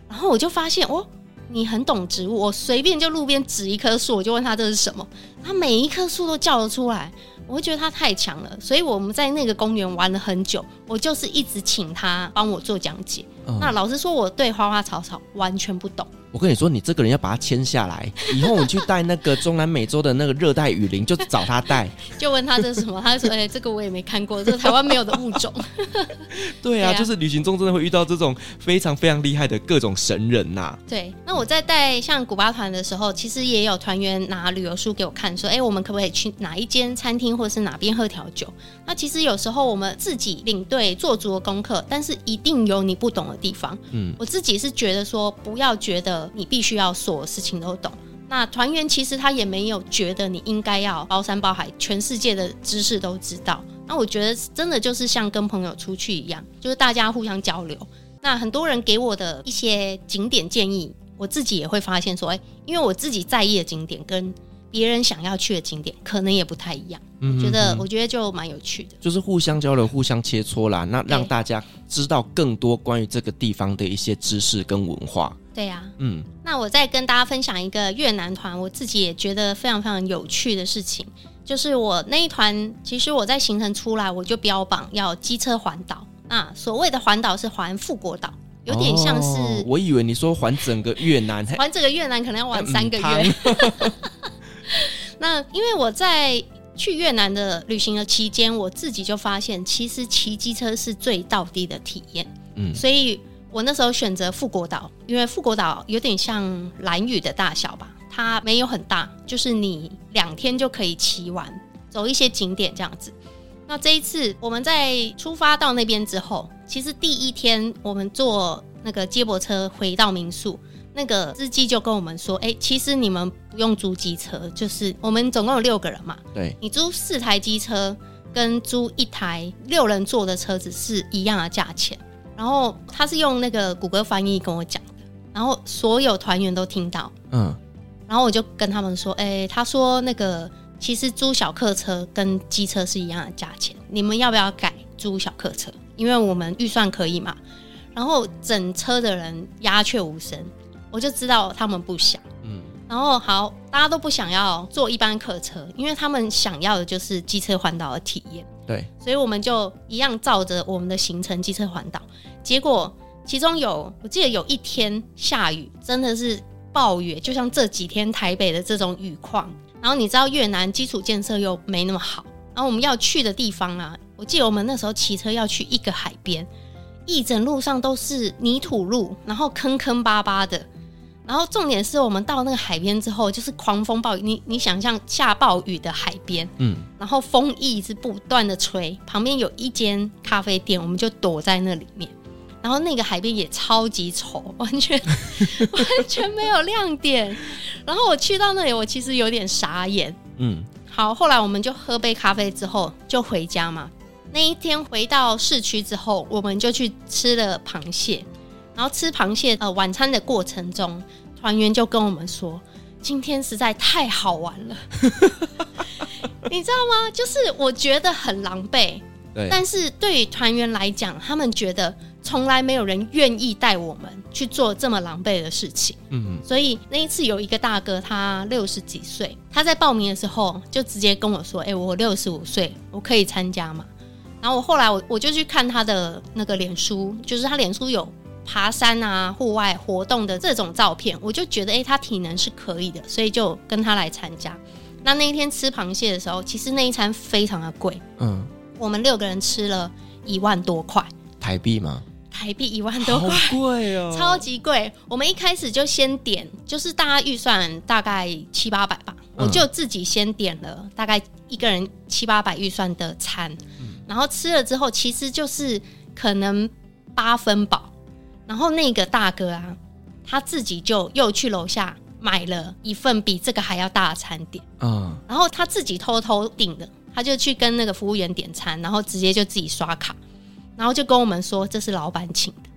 [SPEAKER 3] 然后我就发现，哦，你很懂植物。我随便就路边指一棵树，我就问他这是什么，他每一棵树都叫得出来。我会觉得他太强了，所以我们在那个公园玩了很久。我就是一直请他帮我做讲解。嗯、那老实说，我对花花草草完全不懂。
[SPEAKER 2] 我跟你说，你这个人要把他签下来，以后你去带那个中南美洲的那个热带雨林，就找他带。[LAUGHS]
[SPEAKER 3] 就问他这是什么，他就说：“哎、欸，这个我也没看过，这是台湾没有的物种。[LAUGHS] ”
[SPEAKER 2] 对啊，就是旅行中真的会遇到这种非常非常厉害的各种神人呐、啊。
[SPEAKER 3] 对，那我在带像古巴团的时候，其实也有团员拿旅游书给我看，说：“哎、欸，我们可不可以去哪一间餐厅，或者是哪边喝调酒？”那其实有时候我们自己领队做足了功课，但是一定有你不懂的地方。嗯，我自己是觉得说，不要觉得你必须要所有事情都懂。那团员其实他也没有觉得你应该要包山包海，全世界的知识都知道。那我觉得真的就是像跟朋友出去一样，就是大家互相交流。那很多人给我的一些景点建议，我自己也会发现说，哎，因为我自己在意的景点跟别人想要去的景点可能也不太一样。嗯，觉得我觉得就蛮有趣的，
[SPEAKER 2] 就是互相交流、互相切磋啦。那让大家知道更多关于这个地方的一些知识跟文化。
[SPEAKER 3] 对呀，嗯。那我再跟大家分享一个越南团，我自己也觉得非常非常有趣的事情，就是我那一团，其实我在行程出来我就标榜要机车环岛。那所谓的环岛是环富国岛，有点像是……哦，我
[SPEAKER 2] 以为你说环整个越南，
[SPEAKER 3] 环整个越南可能要玩三个月。[LAUGHS] 嗯、[LAUGHS] 那因为我在。去越南的旅行的期间，我自己就发现，其实骑机车是最到地的体验。嗯，所以我那时候选择富国岛，因为富国岛有点像蓝屿的大小吧，它没有很大，就是你两天就可以骑完，走一些景点这样子。那这一次我们在出发到那边之后，其实第一天我们坐那个接驳车回到民宿。那个司机就跟我们说：“哎、欸，其实你们不用租机车，就是我们总共有六个人嘛。
[SPEAKER 2] 对，
[SPEAKER 3] 你租四台机车跟租一台六人坐的车子是一样的价钱。然后他是用那个谷歌翻译跟我讲的，然后所有团员都听到。嗯，然后我就跟他们说：哎、欸，他说那个其实租小客车跟机车是一样的价钱，你们要不要改租小客车？因为我们预算可以嘛。然后整车的人鸦雀无声。”我就知道他们不想，嗯，然后好，大家都不想要坐一般客车，因为他们想要的就是机车环岛的体验，
[SPEAKER 2] 对，
[SPEAKER 3] 所以我们就一样照着我们的行程机车环岛。结果其中有，我记得有一天下雨，真的是暴雨，就像这几天台北的这种雨况。然后你知道越南基础建设又没那么好，然后我们要去的地方啊，我记得我们那时候骑车要去一个海边，一整路上都是泥土路，然后坑坑巴巴的。然后重点是我们到那个海边之后，就是狂风暴雨。你你想象下暴雨的海边，嗯，然后风一直不断的吹，旁边有一间咖啡店，我们就躲在那里面。然后那个海边也超级丑，完全 [LAUGHS] 完全没有亮点。然后我去到那里，我其实有点傻眼，嗯。好，后来我们就喝杯咖啡之后就回家嘛。那一天回到市区之后，我们就去吃了螃蟹。然后吃螃蟹呃晚餐的过程中，团员就跟我们说，今天实在太好玩了，[LAUGHS] 你知道吗？就是我觉得很狼狈，对。但是对于团员来讲，他们觉得从来没有人愿意带我们去做这么狼狈的事情。嗯。所以那一次有一个大哥，他六十几岁，他在报名的时候就直接跟我说：“哎，我六十五岁，我可以参加吗？”然后我后来我我就去看他的那个脸书，就是他脸书有。爬山啊，户外活动的这种照片，我就觉得，哎、欸，他体能是可以的，所以就跟他来参加。那那一天吃螃蟹的时候，其实那一餐非常的贵，嗯，我们六个人吃了一万多块。
[SPEAKER 2] 台币吗？
[SPEAKER 3] 台币一万多块，贵哦，超级贵。我们一开始就先点，就是大家预算大概七八百吧，嗯、我就自己先点了大概一个人七八百预算的餐，嗯、然后吃了之后，其实就是可能八分饱。然后那个大哥啊，他自己就又去楼下买了一份比这个还要大的餐点，嗯，然后他自己偷偷订的，他就去跟那个服务员点餐，然后直接就自己刷卡，然后就跟我们说这是老板请的。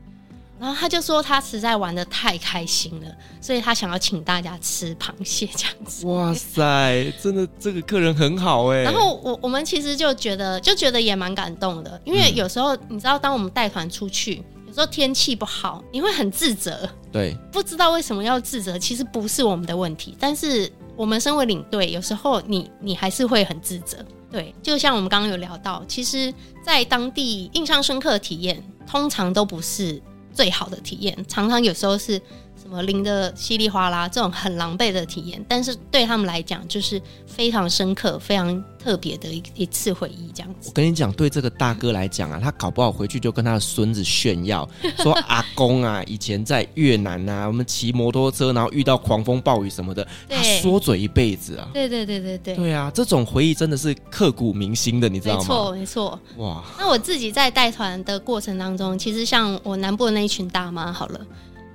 [SPEAKER 3] 然后他就说他实在玩的太开心了，所以他想要请大家吃螃蟹这样子。
[SPEAKER 2] 哇塞，真的这个客人很好哎。
[SPEAKER 3] 然后我我们其实就觉得就觉得也蛮感动的，因为有时候你知道，当我们带团出去。有时候天气不好，你会很自责，
[SPEAKER 2] 对，
[SPEAKER 3] 不知道为什么要自责，其实不是我们的问题，但是我们身为领队，有时候你你还是会很自责，对，就像我们刚刚有聊到，其实，在当地印象深刻的体验，通常都不是最好的体验，常常有时候是。什么淋得稀里哗啦，这种很狼狈的体验，但是对他们来讲，就是非常深刻、非常特别的一一次回忆。这样子，
[SPEAKER 2] 我跟你讲，对这个大哥来讲啊，他搞不好回去就跟他的孙子炫耀，说阿公啊，以前在越南啊，我们骑摩托车，然后遇到狂风暴雨什么的，对他说嘴一辈子啊。
[SPEAKER 3] 对对对对对，
[SPEAKER 2] 对啊，这种回忆真的是刻骨铭心的，你知道吗？
[SPEAKER 3] 没错没错。哇，那我自己在带团的过程当中，其实像我南部的那一群大妈，好了。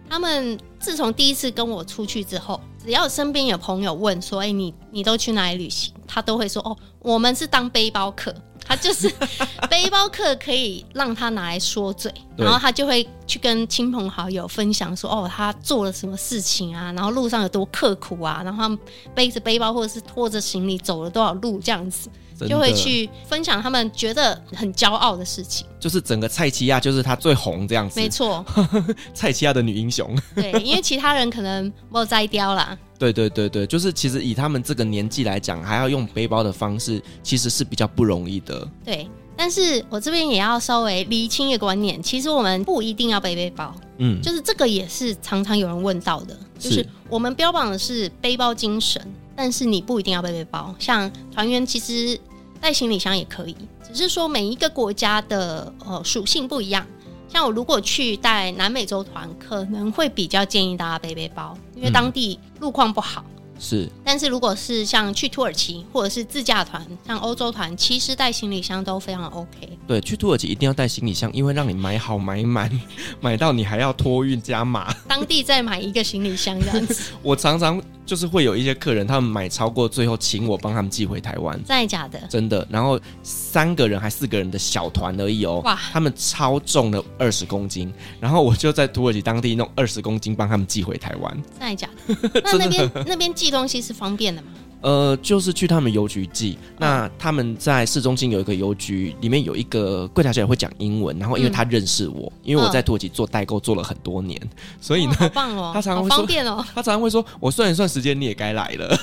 [SPEAKER 3] 他们自从第一次跟我出去之后，只要身边有朋友问说：“哎、你你都去哪里旅行？”他都会说：“哦，我们是当背包客。”他就是 [LAUGHS] 背包客，可以让他拿来说嘴，然后他就会去跟亲朋好友分享说：“哦，他做了什么事情啊？然后路上有多刻苦啊？然后他们背着背包或者是拖着行李走了多少路这样子。”就会去分享他们觉得很骄傲的事情，
[SPEAKER 2] 就是整个蔡奇亚就是他最红这样子，
[SPEAKER 3] 没错，[LAUGHS]
[SPEAKER 2] 蔡奇亚的女英雄。
[SPEAKER 3] 对，因为其他人可能没有摘雕啦。
[SPEAKER 2] 对对对对，就是其实以他们这个年纪来讲，还要用背包的方式，其实是比较不容易的。
[SPEAKER 3] 对，但是我这边也要稍微厘清一个观念，其实我们不一定要背背包，嗯，就是这个也是常常有人问到的，就是我们标榜的是背包精神。但是你不一定要背背包，像团员其实带行李箱也可以，只是说每一个国家的呃属性不一样。像我如果去带南美洲团，可能会比较建议大家背背包，因为当地路况不好。嗯
[SPEAKER 2] 是，
[SPEAKER 3] 但是如果是像去土耳其或者是自驾团，像欧洲团，其实带行李箱都非常 OK。
[SPEAKER 2] 对，去土耳其一定要带行李箱，因为让你买好买满，[LAUGHS] 买到你还要托运加码。
[SPEAKER 3] 当地再买一个行李箱这样子。[LAUGHS]
[SPEAKER 2] 我常常就是会有一些客人，他们买超过，最后请我帮他们寄回台湾。
[SPEAKER 3] 真的假的？
[SPEAKER 2] 真的。然后三个人还四个人的小团而已哦。哇！他们超重了二十公斤，然后我就在土耳其当地弄二十公斤帮他们寄回台湾。
[SPEAKER 3] 真的假的？[LAUGHS] 那那边那边寄。寄东西是方便的吗？
[SPEAKER 2] 呃，就是去他们邮局寄。那他们在市中心有一个邮局，里面有一个柜台小姐会讲英文。然后因为他认识我，嗯、因为我在土耳其做代购做了很多年，所以呢，
[SPEAKER 3] 哦、好棒哦，[LAUGHS]
[SPEAKER 2] 他常常会说方便哦。[LAUGHS] 他常常会说：“我算一算时间，你也该来了。”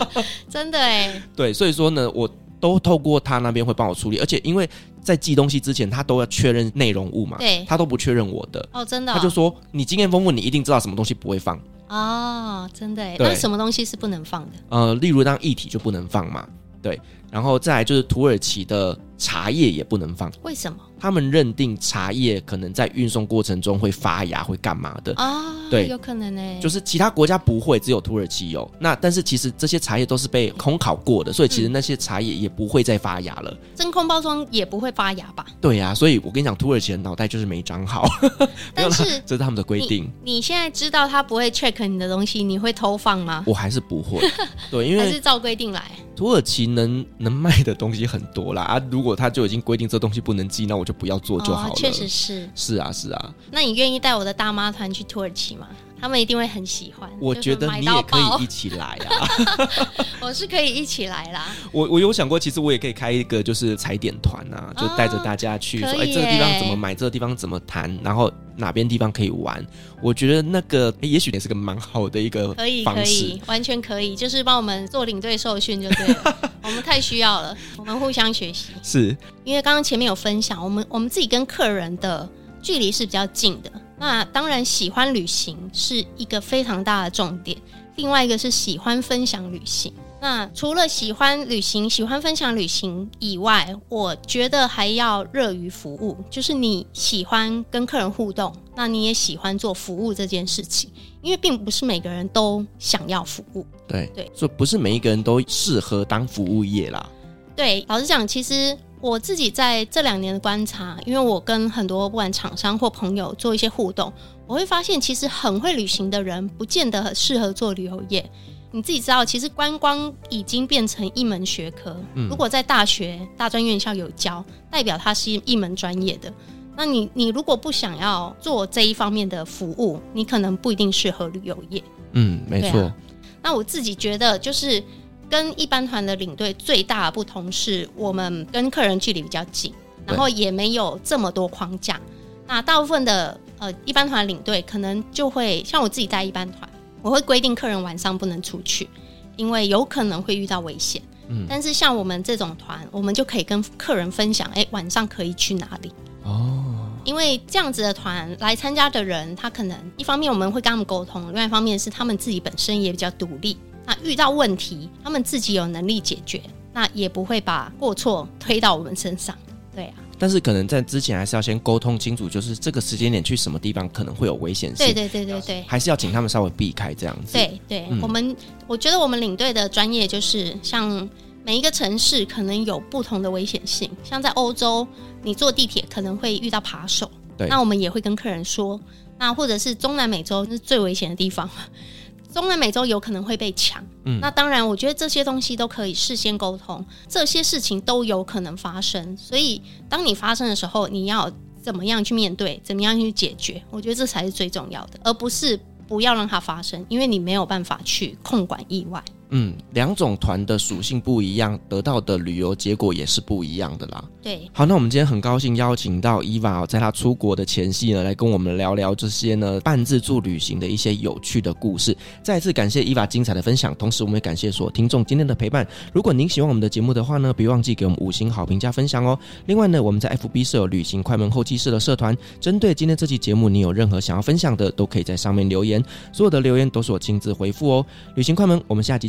[SPEAKER 2] [LAUGHS]
[SPEAKER 3] 真的哎。
[SPEAKER 2] 对，所以说呢，我都透过他那边会帮我处理，而且因为在寄东西之前，他都要确认内容物嘛，对，他都不确认我的
[SPEAKER 3] 哦，真的、哦。
[SPEAKER 2] 他就说：“你经验丰富，你一定知道什么东西不会放。”
[SPEAKER 3] 哦，真的那什么东西是不能放的？
[SPEAKER 2] 呃，例如当液体就不能放嘛，对。然后再来就是土耳其的茶叶也不能放，
[SPEAKER 3] 为什么？
[SPEAKER 2] 他们认定茶叶可能在运送过程中会发芽，会干嘛的
[SPEAKER 3] 啊？哦、对，有可能呢。
[SPEAKER 2] 就是其他国家不会，只有土耳其有。那但是其实这些茶叶都是被烘烤过的，所以其实那些茶叶也不会再发芽了。
[SPEAKER 3] 嗯、真空包装也不会发芽吧？
[SPEAKER 2] 对呀、啊，所以我跟你讲，土耳其的脑袋就是没长好。[LAUGHS]
[SPEAKER 3] 但是 [LAUGHS]
[SPEAKER 2] 这是他们的规定
[SPEAKER 3] 你。你现在知道他不会 check 你的东西，你会偷放吗？
[SPEAKER 2] 我还是不会。对，因为
[SPEAKER 3] 还是照规定来。
[SPEAKER 2] 土耳其能能卖的东西很多啦啊！如果他就已经规定这东西不能寄，那我就不要做就好了。
[SPEAKER 3] 确、哦、实是。
[SPEAKER 2] 是啊，是啊。
[SPEAKER 3] 那你愿意带我的大妈团去土耳其吗？他们一定会很喜欢。
[SPEAKER 2] 我觉得你也可以一起来啊！[LAUGHS]
[SPEAKER 3] 我是可以一起来啦。
[SPEAKER 2] 我我有想过，其实我也可以开一个就是踩点团啊，就带着大家去说，哎、欸，这个地方怎么买，这个地方怎么谈，然后哪边地方可以玩。我觉得那个、欸、也许也是个蛮好的一个方式，可以，可以，
[SPEAKER 3] 完全可以，就是帮我们做领队受训就对了。[LAUGHS] 我们太需要了，我们互相学习。
[SPEAKER 2] 是
[SPEAKER 3] 因为刚刚前面有分享，我们我们自己跟客人的距离是比较近的。那当然，喜欢旅行是一个非常大的重点。另外一个是喜欢分享旅行。那除了喜欢旅行、喜欢分享旅行以外，我觉得还要热于服务，就是你喜欢跟客人互动，那你也喜欢做服务这件事情。因为并不是每个人都想要服务。
[SPEAKER 2] 对
[SPEAKER 3] 对，
[SPEAKER 2] 所以不是每一个人都适合当服务业啦。
[SPEAKER 3] 对，老实讲，其实。我自己在这两年的观察，因为我跟很多不管厂商或朋友做一些互动，我会发现，其实很会旅行的人，不见得很适合做旅游业。你自己知道，其实观光已经变成一门学科。嗯，如果在大学、大专院校有教，代表它是一门专业的。那你，你如果不想要做这一方面的服务，你可能不一定适合旅游业。
[SPEAKER 2] 嗯，没错。
[SPEAKER 3] 啊，那我自己觉得，就是。跟一般团的领队最大的不同是我们跟客人距离比较近，然后也没有这么多框架。那大部分的呃一般团领队可能就会像我自己带一般团，我会规定客人晚上不能出去，因为有可能会遇到危险。嗯，但是像我们这种团，我们就可以跟客人分享，哎，晚上可以去哪里？哦，因为这样子的团来参加的人，他可能一方面我们会跟他们沟通，另外一方面是他们自己本身也比较独立。那遇到问题，他们自己有能力解决，那也不会把过错推到我们身上。对啊，
[SPEAKER 2] 但是可能在之前还是要先沟通清楚，就是这个时间点去什么地方可能会有危险性。
[SPEAKER 3] 对对对对对，
[SPEAKER 2] 还是要请他们稍微避开这样子。
[SPEAKER 3] 对对，嗯、我们我觉得我们领队的专业就是，像每一个城市可能有不同的危险性，像在欧洲，你坐地铁可能会遇到扒手，对，那我们也会跟客人说，那或者是中南美洲是最危险的地方。中南美洲有可能会被抢，嗯，那当然，我觉得这些东西都可以事先沟通，这些事情都有可能发生，所以当你发生的时候，你要怎么样去面对，怎么样去解决，我觉得这才是最重要的，而不是不要让它发生，因为你没有办法去控管意外。
[SPEAKER 2] 嗯，两种团的属性不一样，得到的旅游结果也是不一样的啦。
[SPEAKER 3] 对，
[SPEAKER 2] 好，那我们今天很高兴邀请到伊娃，在她出国的前夕呢，来跟我们聊聊这些呢半自助旅行的一些有趣的故事。再次感谢伊娃精彩的分享，同时我们也感谢所有听众今天的陪伴。如果您喜欢我们的节目的话呢，别忘记给我们五星好评加分享哦。另外呢，我们在 FB 设有旅行快门后期室的社团，针对今天这期节目，你有任何想要分享的，都可以在上面留言，所有的留言都是我亲自回复哦。旅行快门，我们下期